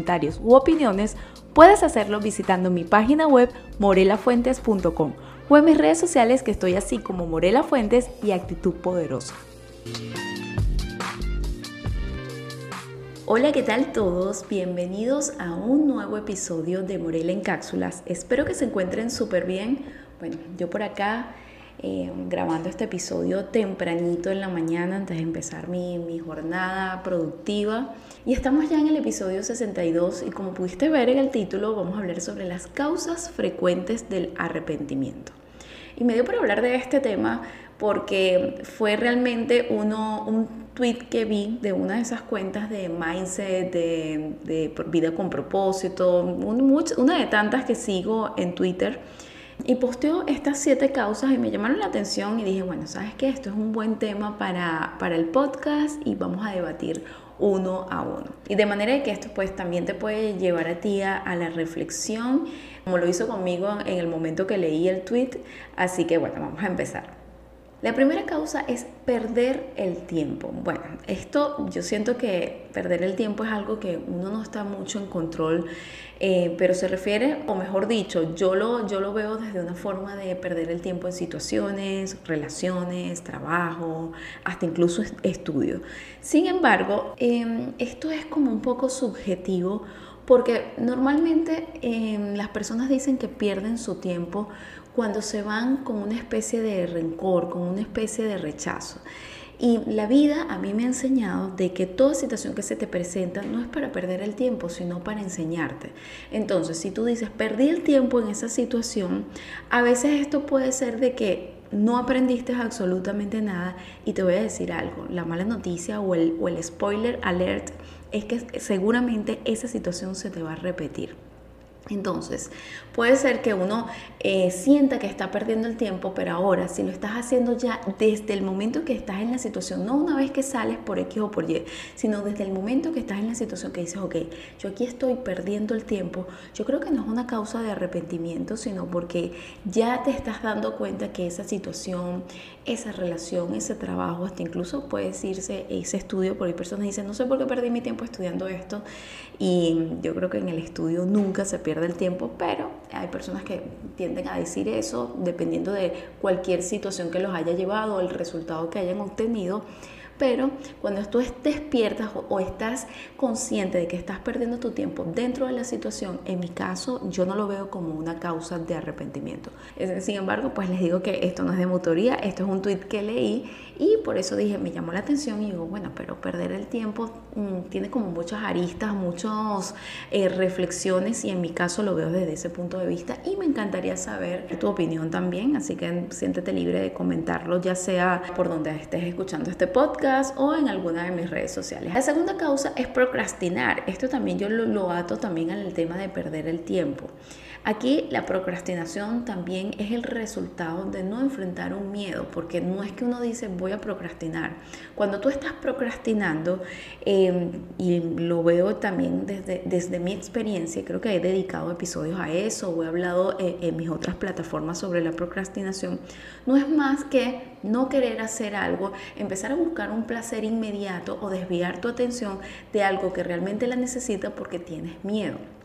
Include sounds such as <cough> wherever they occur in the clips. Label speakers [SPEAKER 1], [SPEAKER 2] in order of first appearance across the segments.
[SPEAKER 1] comentarios u opiniones, puedes hacerlo visitando mi página web morelafuentes.com o en mis redes sociales que estoy así como Morela Fuentes y Actitud Poderosa. Hola, ¿qué tal todos? Bienvenidos a un nuevo episodio de Morela en Cápsulas. Espero que se encuentren súper bien. Bueno, yo por acá eh, grabando este episodio tempranito en la mañana antes de empezar mi, mi, jornada productiva. Y estamos ya en el episodio 62 y como pudiste ver en el título vamos a hablar sobre las causas frecuentes del arrepentimiento. Y me dio por hablar de este tema porque fue realmente uno, un tweet que vi de una de esas cuentas de mindset, de, de vida con propósito, una de tantas que sigo en Twitter y posteó estas siete causas y me llamaron la atención y dije, bueno, sabes que esto es un buen tema para, para el podcast y vamos a debatir uno a uno. Y de manera que esto pues también te puede llevar a ti a, a, la reflexión, como lo hizo conmigo en el momento que leí el tweet. Así que bueno, vamos a empezar. La primera causa es perder el tiempo. Bueno, esto yo siento que perder el tiempo es algo que uno no está mucho en control, eh, pero se refiere, o mejor dicho, yo lo, yo lo veo desde una forma de perder el tiempo en situaciones, relaciones, trabajo, hasta incluso estudio. Sin embargo, em, esto es como un poco subjetivo porque normalmente em, las personas dicen que pierden su tiempo cuando se van con una especie de rencor, con una especie de rechazo. Y la vida a mí me ha enseñado de que toda situación que se te presenta no es para perder el tiempo, sino para enseñarte. Entonces, si tú dices, perdí el tiempo en esa situación, a veces esto puede ser de que no aprendiste absolutamente nada y te voy a decir algo, la mala noticia o el, o el spoiler alert es que seguramente esa situación se te va a repetir. Entonces, puede ser que uno eh, sienta que está perdiendo el tiempo, pero ahora si lo estás haciendo ya desde el momento que estás en la situación, no una vez que sales por X o por Y, sino desde el momento que estás en la situación que dices, ok, yo aquí estoy perdiendo el tiempo, yo creo que no es una causa de arrepentimiento, sino porque ya te estás dando cuenta que esa situación, esa relación, ese trabajo, hasta incluso puedes irse ese estudio, porque hay personas que dicen, no sé por qué perdí mi tiempo estudiando esto, y yo creo que en el estudio nunca se pierde el tiempo, pero hay personas que tienden a decir eso dependiendo de cualquier situación que los haya llevado, el resultado que hayan obtenido. Pero cuando tú despiertas o estás consciente de que estás perdiendo tu tiempo dentro de la situación, en mi caso yo no lo veo como una causa de arrepentimiento. Sin embargo, pues les digo que esto no es de motoría, esto es un tweet que leí y por eso dije, me llamó la atención y digo, bueno, pero perder el tiempo mm, tiene como muchas aristas, muchas eh, reflexiones y en mi caso lo veo desde ese punto de vista y me encantaría saber tu opinión también, así que siéntete libre de comentarlo, ya sea por donde estés escuchando este podcast o en alguna de mis redes sociales. La segunda causa es procrastinar. Esto también yo lo, lo ato también al tema de perder el tiempo. Aquí la procrastinación también es el resultado de no enfrentar un miedo, porque no es que uno dice voy a procrastinar. Cuando tú estás procrastinando, em, y lo veo también desde, desde mi experiencia, creo que he dedicado episodios a eso o he hablado en, en mis otras plataformas sobre la procrastinación, no es más que no querer hacer algo, empezar a buscar un placer inmediato o desviar tu atención de algo que realmente la necesita porque tienes miedo.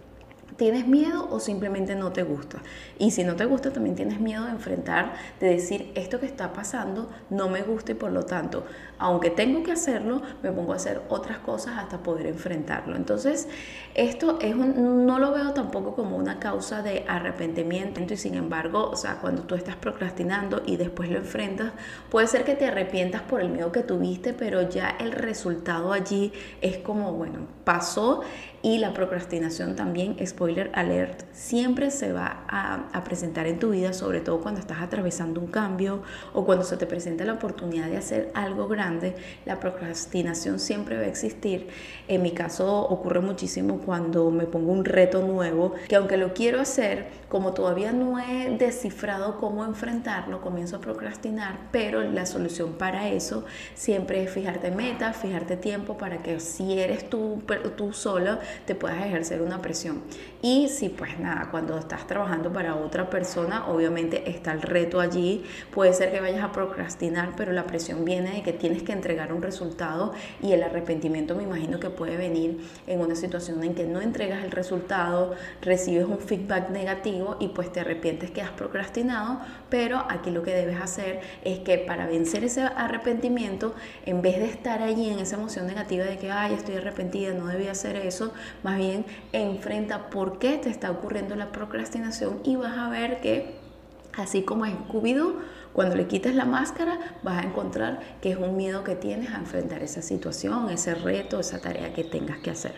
[SPEAKER 1] ¿Tienes miedo o simplemente no te gusta? Y si no te gusta, también tienes miedo de enfrentar, de decir, esto que está pasando no me gusta y por lo tanto, aunque tengo que hacerlo, me pongo a hacer otras cosas hasta poder enfrentarlo. Entonces, esto es no lo veo tampoco como una causa de arrepentimiento y sin embargo, o sea, cuando tú estás procrastinando y después lo enfrentas, puede ser que te arrepientas por el miedo que tuviste, pero ya el resultado allí es como, bueno, pasó y la procrastinación también, spoiler alert, siempre se va a, presentar en tu vida, sobre todo cuando estás atravesando un cambio o cuando se te presenta la oportunidad de hacer algo grande, la procrastinación siempre va a existir. En mi caso ocurre muchísimo cuando me pongo un reto nuevo, que aunque lo quiero hacer, como todavía no he descifrado cómo enfrentarlo, comienzo a procrastinar, pero la solución para eso siempre es fijarte metas, fijarte tiempo para que si eres tú tú solo te puedas ejercer una presión. Y si pues nada, cuando estás trabajando para otra persona, obviamente está el reto allí, puede ser que vayas a procrastinar, pero la presión viene de que tienes que entregar un resultado y el arrepentimiento me imagino que puede venir en una situación en que no entregas el resultado, recibes un feedback negativo y pues te arrepientes que has procrastinado, pero aquí lo que debes hacer es que para vencer ese arrepentimiento, en vez de estar allí en esa emoción negativa de que, ay, estoy arrepentida, no debía hacer eso, más bien enfrenta por qué te está ocurriendo la procrastinación y vas a ver que, así como en Scooby-Doo, cuando le quites la máscara, vas a encontrar que es un miedo que tienes a enfrentar esa situación, ese reto, esa tarea que tengas que hacer.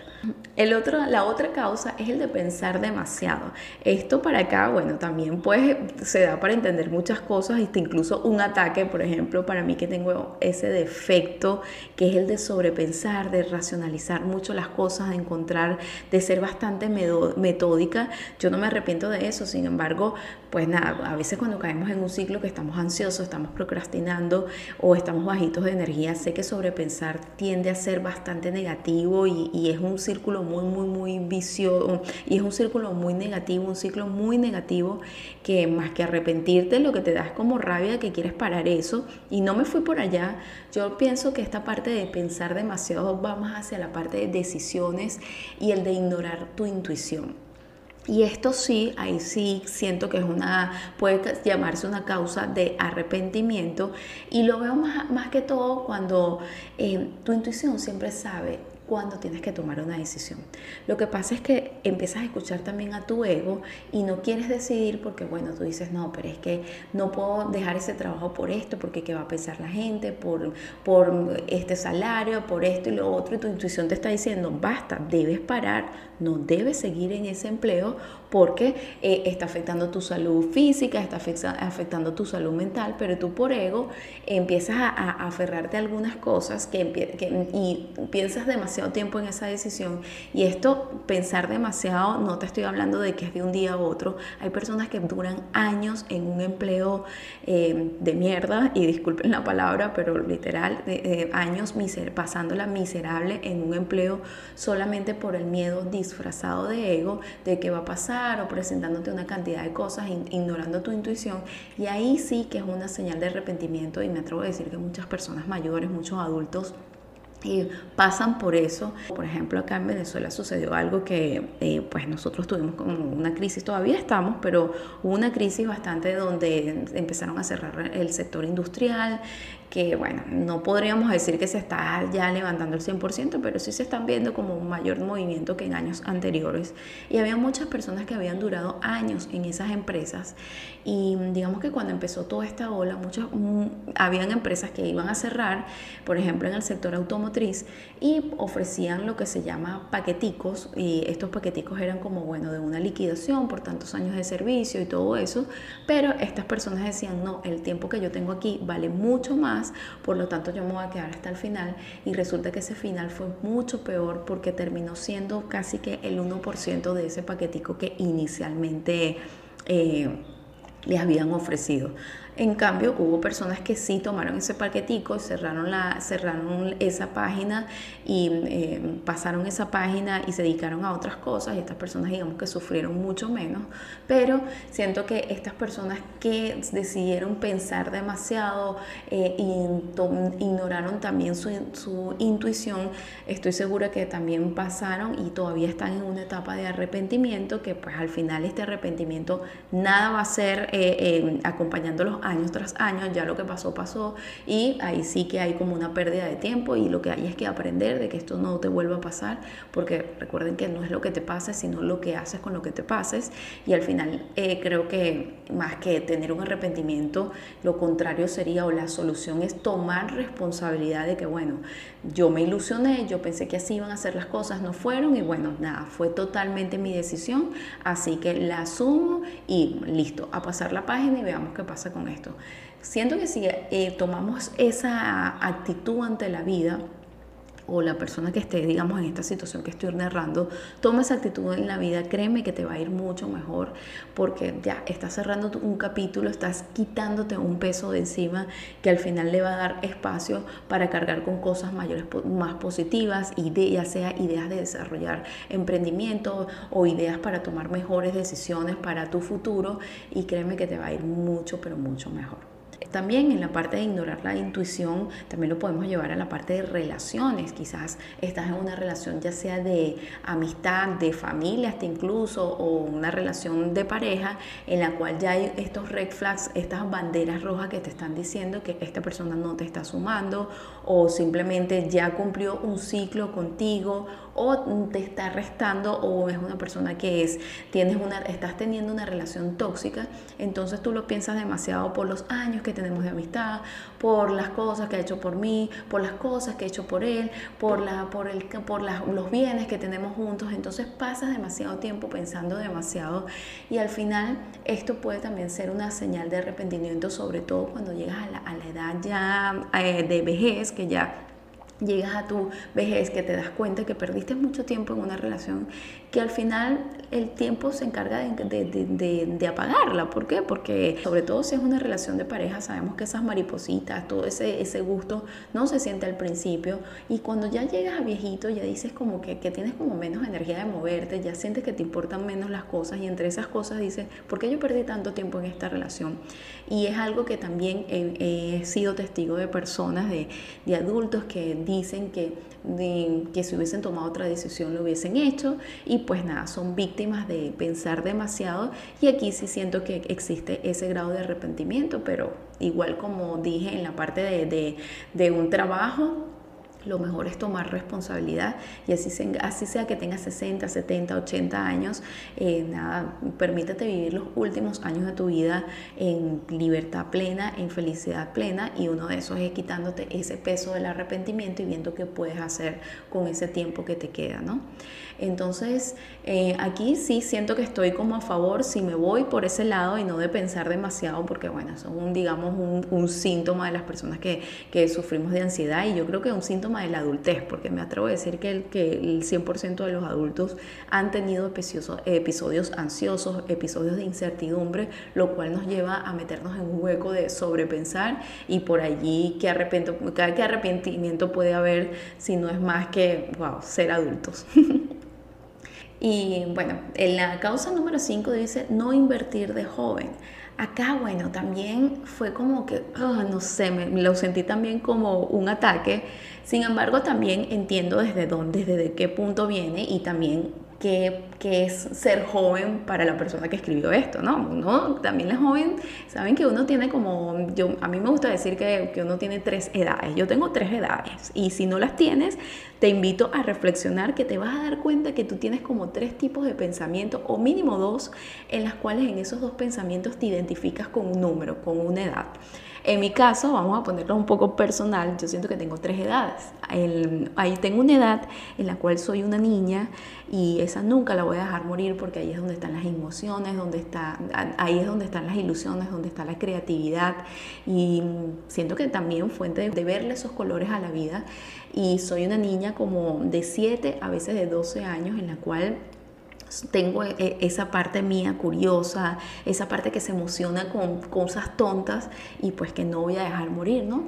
[SPEAKER 1] El otro, la otra causa es el de pensar demasiado. Esto para acá, bueno, también pues se da para entender muchas cosas, incluso un ataque, por ejemplo, para mí que tengo ese defecto, que es el de sobrepensar, de racionalizar mucho las cosas, de encontrar, de ser bastante metódica. Yo no me arrepiento de eso, sin embargo, pues nada, a veces cuando caemos en un ciclo que estamos ansiosos, estamos procrastinando o estamos bajitos de energía, sé que sobrepensar tiende a ser bastante negativo y, y es un círculo muy, muy, muy vicioso y es un círculo muy negativo, un ciclo muy negativo que más que arrepentirte lo que te da es como rabia que quieres parar eso y no me fui por allá. Yo pienso que esta parte de pensar demasiado va más hacia la parte de decisiones y el de ignorar tu intuición. Y esto sí, ahí sí siento que es una, puede llamarse una causa de arrepentimiento. Y lo veo más, más que todo cuando eh, tu intuición siempre sabe cuando tienes que tomar una decisión. Lo que pasa es que empiezas a escuchar también a tu ego y no quieres decidir porque, bueno, tú dices, no, pero es que no puedo dejar ese trabajo por esto, porque qué va a pensar la gente, por, por este salario, por esto y lo otro, y tu intuición te está diciendo, basta, debes parar, no debes seguir en ese empleo porque eh, está afectando tu salud física, está afectando tu salud mental, pero tú por ego empiezas a, aferrarte a algunas cosas que, y piensas demasiado tiempo en esa decisión. Y esto, pensar demasiado, no te estoy hablando de que es de un día a otro. Hay personas que duran años en un empleo eh, de mierda, y disculpen la palabra, pero literal, años miser pasándola miserable en un empleo solamente por el miedo disfrazado de ego de qué va a pasar o presentándote una cantidad de cosas, ignorando tu intuición. Y ahí sí que es una señal de arrepentimiento y me atrevo a decir que muchas personas mayores, muchos adultos y pasan por eso. Por ejemplo, acá en Venezuela sucedió algo que eh, pues nosotros tuvimos como una crisis, todavía estamos, pero una crisis bastante donde empezaron a cerrar el sector industrial, que bueno, no podríamos decir que se está ya levantando el 100%, pero sí se están viendo como un mayor movimiento que en años anteriores. Y había muchas personas que habían durado años en esas empresas y digamos que cuando empezó toda esta ola, muchas, mm, habían empresas que iban a cerrar, por ejemplo en el sector automotriz, y ofrecían lo que se llama paqueticos, y estos paqueticos eran como, bueno, de una liquidación por tantos años de servicio y todo eso, pero estas personas decían, no, el tiempo que yo tengo aquí vale mucho más por lo tanto yo me voy a quedar hasta el final y resulta que ese final fue mucho peor porque terminó siendo casi que el 1% de ese paquetico que inicialmente eh, les habían ofrecido. En cambio, hubo personas que sí tomaron ese paquetico, cerraron, la, cerraron esa página y eh, pasaron esa página y se dedicaron a otras cosas y estas personas digamos que sufrieron mucho menos, pero siento que estas personas que decidieron pensar demasiado e ignoraron también su, su intuición, estoy segura que también pasaron y todavía están en una etapa de arrepentimiento que pues al final este arrepentimiento nada va a ser eh, acompañándolos años tras años, ya lo que pasó pasó. Y ahí sí que hay como una pérdida de tiempo y lo que hay es que aprender de que esto no te vuelva a pasar, porque recuerden que no es lo que te pasa, sino lo que haces con lo que te pases. Y al final eh, creo que más que tener un arrepentimiento, lo contrario sería o la solución es tomar responsabilidad de que bueno, yo me ilusioné, yo pensé que así iban a ser las cosas, no fueron y bueno, nada, fue totalmente mi decisión, así que la asumo y listo, a pasar la página y veamos qué pasa con esto. Siento que si eh, tomamos esa actitud ante la vida, o la persona que esté, digamos, en esta situación que estoy narrando, toma esa actitud en la vida, créeme que te va a ir mucho mejor porque ya estás cerrando un capítulo, estás quitándote un peso de encima que al final le va a dar espacio para cargar con cosas mayores, más positivas, ya sea ideas de desarrollar emprendimiento o ideas para tomar mejores decisiones para tu futuro y créeme que te va a ir mucho, pero mucho mejor. También en la parte de ignorar la intuición, también lo podemos llevar a la parte de relaciones. Quizás estás en una relación ya sea de amistad, de familia hasta incluso, o una relación de pareja en la cual ya hay estos red flags, estas banderas rojas que te están diciendo que esta persona no te está sumando o simplemente ya cumplió un ciclo contigo o te está restando o es una persona que es, tienes una, estás teniendo una relación tóxica, entonces tú lo piensas demasiado por los años que tenemos de amistad, por las cosas que ha hecho por mí, por las cosas que he hecho por él, por, la, por, el, por los bienes que tenemos juntos, entonces pasas demasiado tiempo pensando demasiado y al final esto puede también ser una señal de arrepentimiento, sobre todo cuando llegas a la, a la edad ya eh, de vejez, que ya llegas a tu vejez, que te das cuenta que perdiste mucho tiempo en una relación, que al final el tiempo se encarga de, apagarla. ¿Por qué? Porque sobre todo si es una relación de pareja, sabemos que esas maripositas, todo ese, ese gusto no se siente al principio y cuando ya llegas a viejito ya dices como que, que tienes como menos energía de moverte, ya sientes que te importan menos las cosas y entre esas cosas dices, ¿por qué yo perdí tanto tiempo en esta relación? Y es algo que también he, he sido testigo de personas, de, adultos que dicen que, que si hubiesen tomado otra decisión lo hubiesen hecho y pues nada, son víctimas de pensar demasiado y aquí sí siento que existe ese grado de arrepentimiento, pero igual como dije en la parte de, de, un trabajo, lo mejor es tomar responsabilidad y así, así sea que tengas 60, 70, 80 años, eh, nada, permítete vivir los últimos años de tu vida en libertad plena, en felicidad plena y uno de esos es quitándote ese peso del arrepentimiento y viendo qué puedes hacer con ese tiempo que te queda, ¿no? Entonces, eh, aquí sí siento que estoy como a favor si me voy por ese lado y no de pensar demasiado, porque bueno, es un, digamos, un, síntoma de las personas que, que sufrimos de ansiedad y yo creo que es un síntoma de la adultez, porque me atrevo a decir que el, que el 100% de los adultos han tenido episodios, episodios ansiosos, episodios de incertidumbre, lo cual nos lleva a meternos en un hueco de sobrepensar y por allí qué arrepentimiento puede haber si no es más que, wow, ser adultos. <laughs> y bueno, en la causa número 5 dice no invertir de joven. Acá, bueno, también fue como que, ah, no sé, me, lo sentí también como un ataque. Sin embargo, también entiendo desde dónde, desde qué punto viene y también qué, es ser joven para la persona que escribió esto, ¿no? Uno también es joven, saben que uno tiene como, yo, a mí me gusta decir que, que uno tiene tres edades, yo tengo tres edades y si no las tienes, te invito a reflexionar que te vas a dar cuenta que tú tienes como tres tipos de pensamiento o mínimo dos en las cuales en esos dos pensamientos te identificas con un número, con una edad. En mi caso, vamos a ponerlo un poco personal, yo siento que tengo tres edades. ahí tengo una edad en la cual soy una niña y esa nunca la voy a dejar morir porque ahí es donde están las emociones, donde está, ahí es donde están las ilusiones, donde está la creatividad y siento que también fuente de verle esos colores a la vida y soy una niña como de 7 a veces de 12 años en la cual tengo e, esa parte mía curiosa, esa parte que se emociona con cosas tontas y pues que no voy a dejar morir, ¿no?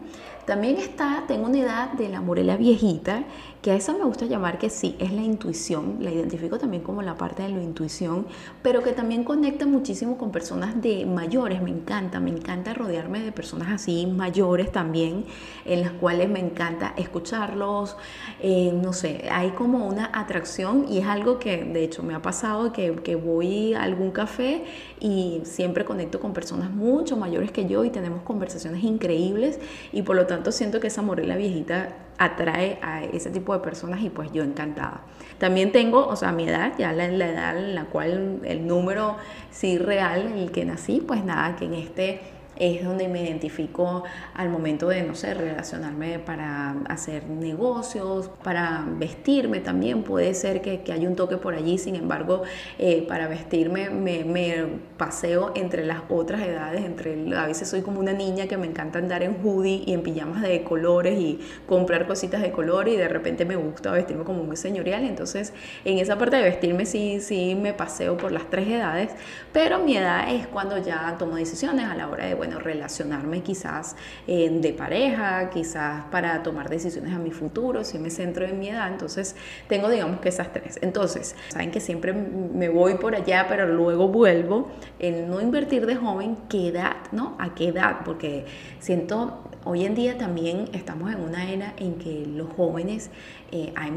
[SPEAKER 1] También está, tengo una edad de la Morelia viejita, que a esa me gusta llamar que sí, es la intuición, la identifico también como la parte de la intuición, pero que también conecta muchísimo con personas de mayores, me encanta, me encanta rodearme de personas así mayores también, en las cuales me encanta escucharlos, eh, no sé, hay como una atracción y es algo que de hecho me ha pasado que, que voy a algún café y siempre conecto con personas mucho mayores que yo y tenemos conversaciones increíbles y por lo siento que esa morela viejita atrae a ese tipo de personas y pues yo encantada. También tengo, o sea, mi edad, ya la, la edad en la cual el número sí real, el que nací, pues nada, que en este es donde me identifico al momento de, no sé, relacionarme para hacer negocios, para vestirme también, puede ser que, que haya un toque por allí, sin embargo, eh, para vestirme me, paseo entre las otras edades, entre, a veces soy como una niña que me encanta andar en hoodie y en pijamas de colores y comprar cositas de color y de repente me gusta vestirme como muy señorial, entonces en esa parte de vestirme sí, sí me paseo por las tres edades, pero mi edad es cuando ya tomo decisiones a la hora de, bueno, relacionarme quizás eh, de pareja, quizás para tomar decisiones a mi futuro, si me centro en mi edad, entonces tengo digamos que esas tres. Entonces, saben que siempre me voy por allá, pero luego vuelvo, el no invertir de joven, ¿qué edad, no? ¿A qué edad? Porque siento hoy en día también estamos en una era en que los jóvenes eh, hay,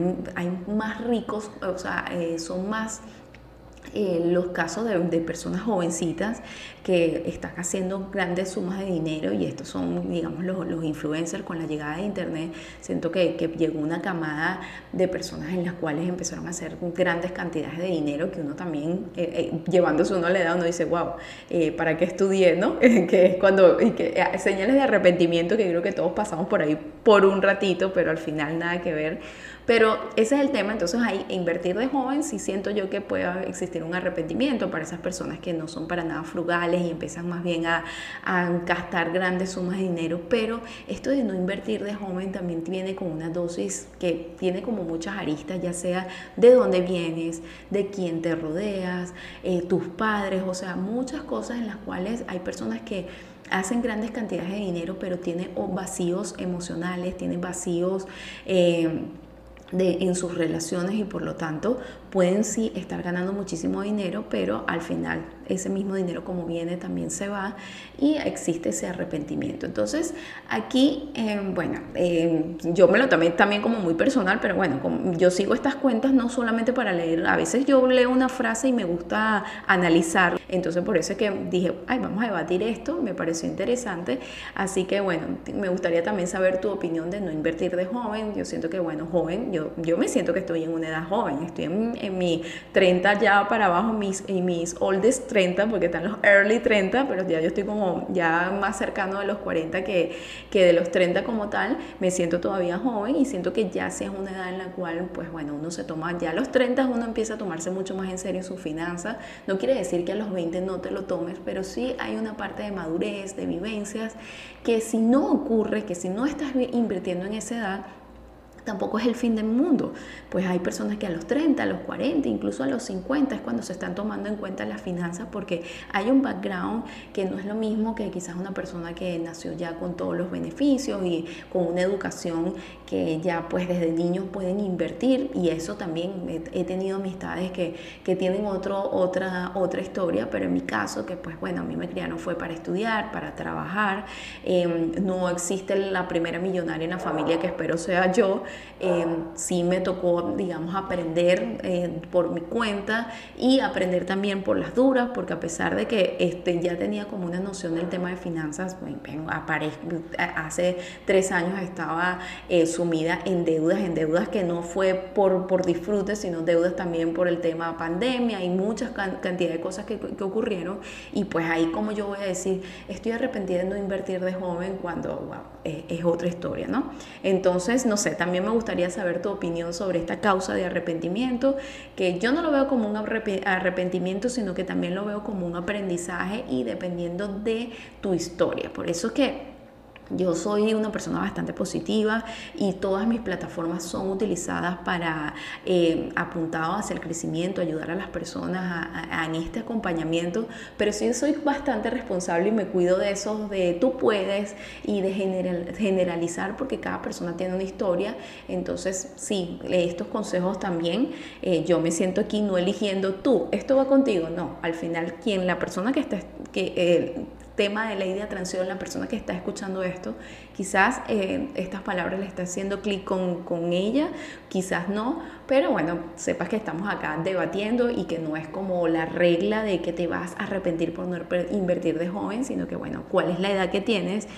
[SPEAKER 1] más ricos, o sea, eh, son más eh, los casos de, personas jovencitas que están haciendo grandes sumas de dinero y estos son, digamos, los, influencers con la llegada de Internet. Siento que, que, llegó una camada de personas en las cuales empezaron a hacer grandes cantidades de dinero que uno también, eh, eh, llevándose uno a la edad, uno dice, wow, ¿para qué estudié? ¿no? <laughs> que es cuando, y señales de arrepentimiento que creo que todos pasamos por ahí por un ratito, pero al final nada que ver pero ese es el tema, entonces ahí invertir de joven sí siento yo que puede existir un arrepentimiento para esas personas que no son para nada frugales y empiezan más bien a, a gastar grandes sumas de dinero, pero esto de no invertir de joven también viene con una dosis que tiene como muchas aristas, ya sea de dónde vienes, de quién te rodeas, eh, tus padres, o sea, muchas cosas en las cuales hay personas que hacen grandes cantidades de dinero, pero tienen vacíos emocionales, tienen vacíos... Eh, de, en sus relaciones y por lo tanto pueden sí estar ganando muchísimo dinero, pero al final ese mismo dinero como viene también se va y existe ese arrepentimiento. Entonces aquí, eh, bueno, eh, yo me lo tomé también como muy personal, pero bueno, yo sigo estas cuentas no solamente para leer, a veces yo leo una frase y me gusta analizar, entonces por eso es que dije, ay, vamos a debatir esto, me pareció interesante, así que bueno, me gustaría también saber tu opinión de no invertir de joven, yo siento que bueno, joven, yo, yo me siento que estoy en una edad joven, estoy en en mi 30 ya para abajo, mis, y mis oldest 30, porque están los early 30, pero ya yo estoy como ya más cercano de los 40 que, que de los 30 como tal, me siento todavía joven y siento que ya sí es una edad en la cual, pues bueno, uno se toma, ya los 30 uno empieza a tomarse mucho más en serio su finanza, no quiere decir que a los 20 no te lo tomes, pero sí hay una parte de madurez, de vivencias, que si no ocurre, que si no estás invirtiendo en esa edad, tampoco es el fin del mundo. Pues hay personas que a los 30, a los 40, incluso a los 50 es cuando se están tomando en cuenta las finanzas porque hay un background que no es lo mismo que quizás una persona que nació ya con todos los beneficios y con una educación que ya pues desde niños pueden invertir y eso también he, tenido amistades que, que tienen otro, otra, otra historia, pero en mi caso que pues bueno, a mí me criaron fue para estudiar, para trabajar, eh, no existe la primera millonaria en la familia que espero sea yo, eh, sí me tocó, digamos, aprender eh, por mi cuenta y aprender también por las duras, porque a pesar de que este, ya tenía como una noción del tema de finanzas, hace tres años estaba eh, sumida en deudas, en deudas que no fue por, por disfrute, sino deudas también por el tema pandemia y muchas cantidad de cosas que, que ocurrieron. Y pues ahí como yo voy a decir, estoy arrepentida de no invertir de joven cuando, wow, es otra historia, ¿no? Entonces, no sé, también me gustaría saber tu opinión sobre esta causa de arrepentimiento, que yo no lo veo como un arrepentimiento, sino que también lo veo como un aprendizaje y dependiendo de tu historia. Por eso es que yo soy una persona bastante positiva y todas mis plataformas son utilizadas para eh, apuntado hacia el crecimiento, ayudar a las personas en este acompañamiento, pero sí soy bastante responsable y me cuido de esos de tú puedes y de generalizar porque cada persona tiene una historia, entonces sí, estos consejos también, eh, yo me siento aquí no eligiendo tú, esto va contigo, no, al final quien la persona que está, que eh, tema de ley de atracción, la persona que está escuchando esto, quizás eh, estas palabras le está haciendo clic con, con, ella, quizás no, pero bueno, sepas que estamos acá debatiendo y que no es como la regla de que te vas a arrepentir por no invertir de joven, sino que bueno, cuál es la edad que tienes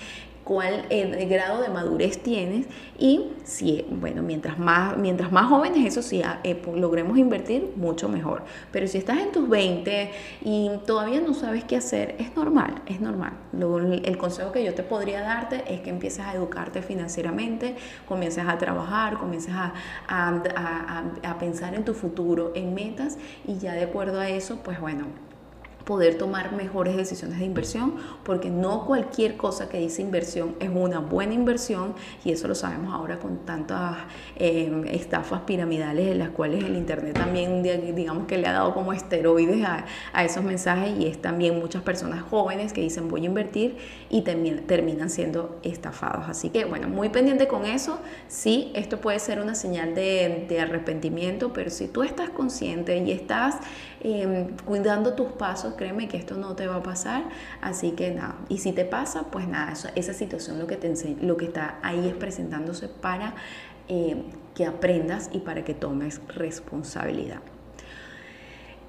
[SPEAKER 1] cuál eh, grado de madurez tienes y si, bueno, mientras más, mientras más jóvenes, eso sí, ah, eh, logremos invertir, mucho mejor. Pero si estás en tus 20 y todavía no sabes qué hacer, es normal, es normal. el consejo que yo te podría darte es que empieces a educarte financieramente, comiences a trabajar, comiences a, a pensar en tu futuro, en metas y ya de acuerdo a eso, pues bueno, poder tomar mejores decisiones de inversión, porque no cualquier cosa que dice inversión es una buena inversión y eso lo sabemos ahora con tantas eh, estafas piramidales en las cuales el Internet también, digamos que le ha dado como esteroides a, esos mensajes y es también muchas personas jóvenes que dicen voy a invertir y terminan siendo estafados. Así que bueno, muy pendiente con eso, sí, esto puede ser una señal de arrepentimiento, pero si tú estás consciente y estás Em, cuidando tus pasos, créeme que esto no te va a pasar, así que nada, y si te pasa, pues nada, esa situación lo que, te lo que está ahí es presentándose para em, que aprendas y para que tomes responsabilidad.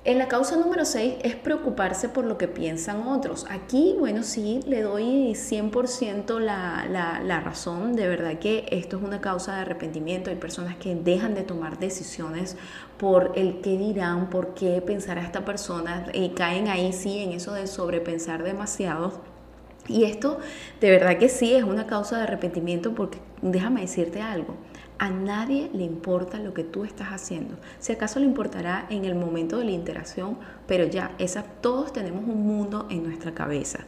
[SPEAKER 1] En la causa número 6 es preocuparse por lo que piensan otros. Aquí, bueno, sí, le doy 100% la, la, la, razón. De verdad que esto es una causa de arrepentimiento. Hay personas que dejan de tomar decisiones por el qué dirán, por qué pensará esta persona. Y caen ahí, sí, en eso de sobrepensar demasiado. Y esto, de verdad que sí, es una causa de arrepentimiento porque déjame decirte algo. A nadie le importa lo que tú estás haciendo. Si acaso le importará en el momento de la interacción, pero ya, todos tenemos un mundo en nuestra cabeza.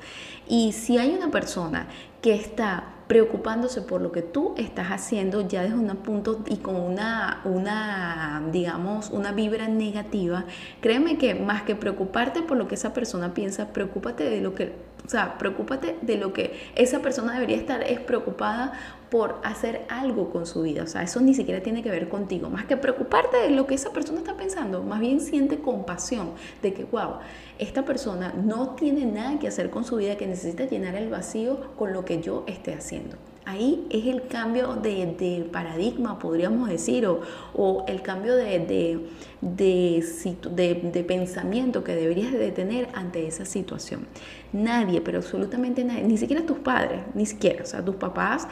[SPEAKER 1] Y si hay una persona que está preocupándose por lo que tú estás haciendo ya desde un punto y con una, una, digamos, una vibra negativa, créeme que más que preocuparte por lo que esa persona piensa, preocúpate de lo que, o sea, preocúpate de lo que esa persona debería estar es preocupada por hacer algo con su vida. O sea, eso ni siquiera tiene que ver contigo. Más que preocuparte de lo que esa persona está pensando, más bien siente compasión de que, wow, esta persona no tiene nada que hacer con su vida, que necesita llenar el vacío con lo que yo esté haciendo. Ahí es el cambio de, paradigma, podríamos decir, o, el cambio de, de, pensamiento que deberías de tener ante esa situación. Nadie, pero absolutamente nadie, ni siquiera tus padres, ni siquiera, o sea, tus papás,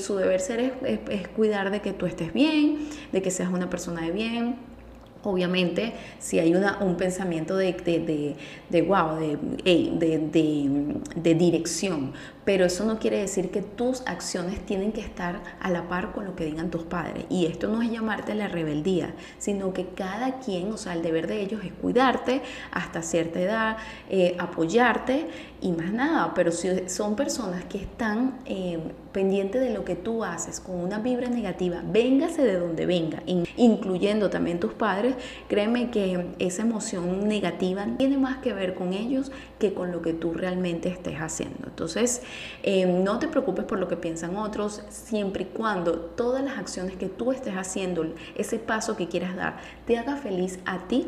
[SPEAKER 1] su deber ser es cuidar de que tú estés bien, de que seas una persona de bien, Obviamente, si hay una, un pensamiento de, de, de, wow, de, dirección, pero eso no quiere decir que tus acciones tienen que estar a la par con lo que digan tus padres. Y esto no es llamarte la rebeldía, sino que cada quien, o sea, el deber de ellos es cuidarte hasta cierta edad, eh, apoyarte y más nada. Pero si son personas que están eh, pendientes de lo que tú haces con una vibra negativa, véngase de donde venga, incluyendo también tus padres, créeme que esa emoción negativa tiene más que ver con ellos que con lo que tú realmente estés haciendo. Entonces, eh, no te preocupes por lo que piensan otros, siempre y cuando todas las acciones que tú estés haciendo, ese paso que quieras dar, te haga feliz a ti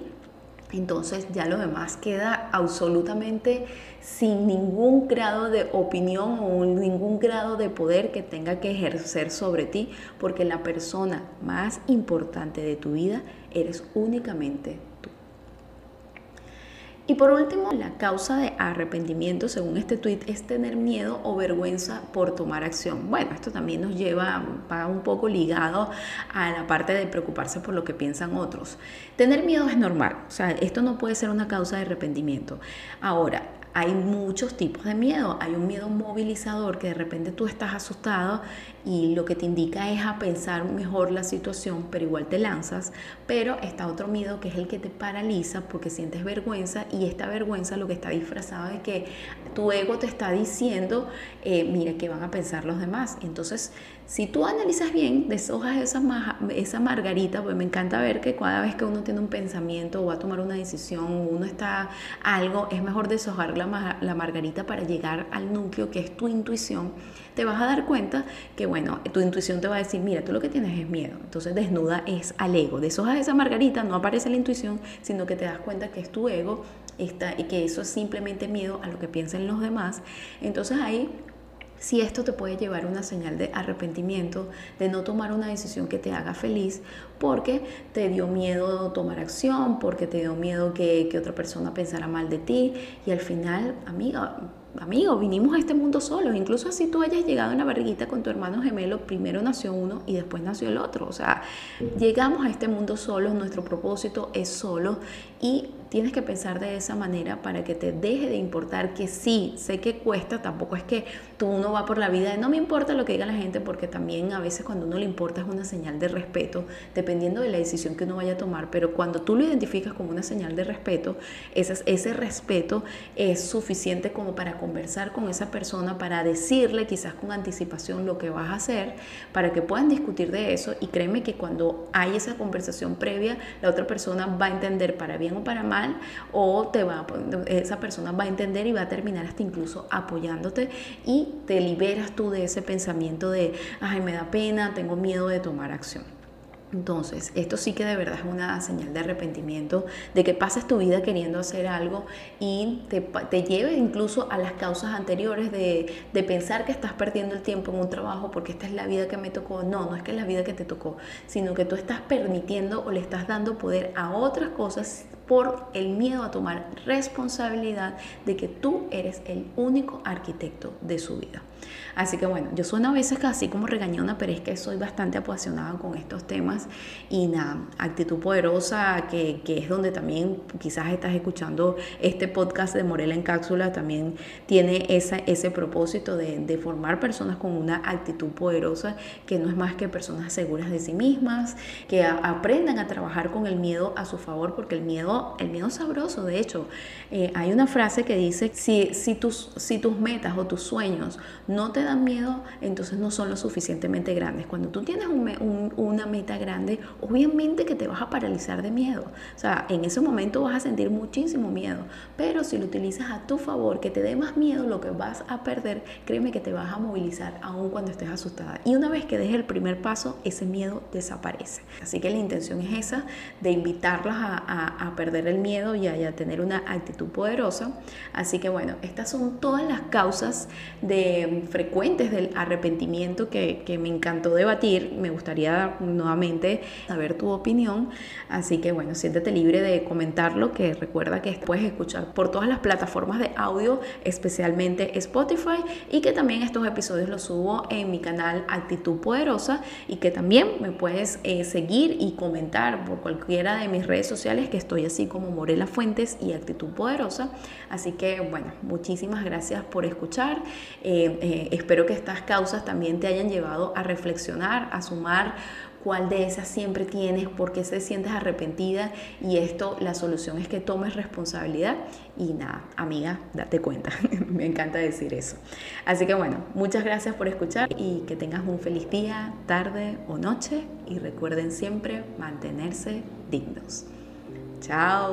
[SPEAKER 1] entonces ya lo demás queda absolutamente sin ningún grado de opinión o ningún grado de poder que tenga que ejercer sobre ti, porque la persona más importante de tu vida eres únicamente y por último, la causa de arrepentimiento, según este tweet, es tener miedo o vergüenza por tomar acción. Bueno, esto también nos lleva, va un poco ligado a la parte de preocuparse por lo que piensan otros. Tener miedo es normal, o sea, esto no puede ser una causa de arrepentimiento. Ahora, hay muchos tipos de miedo. Hay un miedo movilizador que de repente tú estás asustado y lo que te indica es a pensar mejor la situación, pero igual te lanzas. Pero está otro miedo que es el que te paraliza porque sientes vergüenza y esta vergüenza lo que está disfrazado de que tu ego te está diciendo, eh, mira, ¿qué van a pensar los demás? Entonces, si tú analizas bien, deshojas esa, esa margarita, pues me encanta ver que cada vez que uno tiene un pensamiento o va a tomar una decisión, uno está algo, es mejor deshojar la, la margarita para llegar al núcleo que es tu intuición. Te vas a dar cuenta que, bueno, tu intuición te va a decir, mira, tú lo que tienes es miedo. Entonces desnuda es al ego. Deshojas esa margarita, no aparece la intuición, sino que te das cuenta que es tu ego está, y que eso es simplemente miedo a lo que piensen los demás. Entonces ahí si esto te puede llevar una señal de arrepentimiento, de no tomar una decisión que te haga feliz, porque te dio miedo tomar acción, porque te dio miedo que, otra persona pensara mal de ti y al final, amiga, amigo, vinimos a este mundo solos. Incluso así tú hayas llegado en la barriguita con tu hermano gemelo, primero nació uno y después nació el otro. O sea, llegamos a este mundo solos, nuestro propósito es solo y tienes que pensar de esa manera para que te deje de importar que sí, sé que cuesta, tampoco es que tú uno va por la vida de no me importa lo que diga la gente, porque también a veces cuando uno le importa es una señal de respeto, dependiendo de la decisión que uno vaya a tomar, pero cuando tú lo identificas como una señal de respeto, ese, respeto es suficiente como para conversar con esa persona, para decirle quizás con anticipación lo que vas a hacer, para que puedan discutir de eso y créeme que cuando hay esa conversación previa, la otra persona va a entender para bien o para mal, o te va, esa persona va a entender y va a terminar hasta incluso apoyándote y te liberas tú de ese pensamiento de, ay, me da pena, tengo miedo de tomar acción. Entonces, esto sí que de verdad es una señal de arrepentimiento, de que pases tu vida queriendo hacer algo y te, te lleve incluso a las causas anteriores de, de, pensar que estás perdiendo el tiempo en un trabajo porque esta es la vida que me tocó. No, no es que es la vida que te tocó, sino que tú estás permitiendo o le estás dando poder a otras cosas por el miedo a tomar responsabilidad de que tú eres el único arquitecto de su vida. Así que bueno, yo sueno a veces casi como regañona, pero es que soy bastante apasionada con estos temas y nada, actitud poderosa, que, que es donde también quizás estás escuchando este podcast de Morela en Cápsula, también tiene esa, ese propósito de, de formar personas con una actitud poderosa, que no es más que personas seguras de sí mismas, que aprendan a trabajar con el miedo a su favor, porque el miedo, el miedo sabroso, de hecho, eh, hay una frase que dice, si, si, tus, si tus metas o tus sueños no te dan miedo, entonces no son lo suficientemente grandes. Cuando tú tienes una meta grande, obviamente que te vas a paralizar de miedo. O sea, en ese momento vas a sentir muchísimo miedo, pero si lo utilizas a tu favor, que te dé más miedo, lo que vas a perder, créeme que te vas a movilizar aún cuando estés asustada. Y una vez que dejes el primer paso, ese miedo desaparece. Así que la intención es esa, de invitarlas a, a perder el miedo y a, tener una actitud poderosa. Así que bueno, estas son todas las causas de frecuencia del arrepentimiento que, que me encantó debatir. Me gustaría nuevamente saber tu opinión. Así que bueno, siéntete libre de comentarlo, que recuerda que puedes escuchar por todas las plataformas de audio, especialmente Spotify, y que también estos episodios los subo en mi canal Actitud Poderosa y que también me puedes eh, seguir y comentar por cualquiera de mis redes sociales, que estoy así como Morela Fuentes y Actitud Poderosa. Así que bueno, muchísimas gracias por escuchar. Eh, eh, Espero que estas causas también te hayan llevado a reflexionar, a sumar cuál de esas siempre tienes, por qué se sientes arrepentida y esto, la solución es que tomes responsabilidad y nada, amiga, date cuenta, <laughs> me encanta decir eso. Así que bueno, muchas gracias por escuchar y que tengas un feliz día, tarde o noche y recuerden siempre mantenerse dignos. Tchau!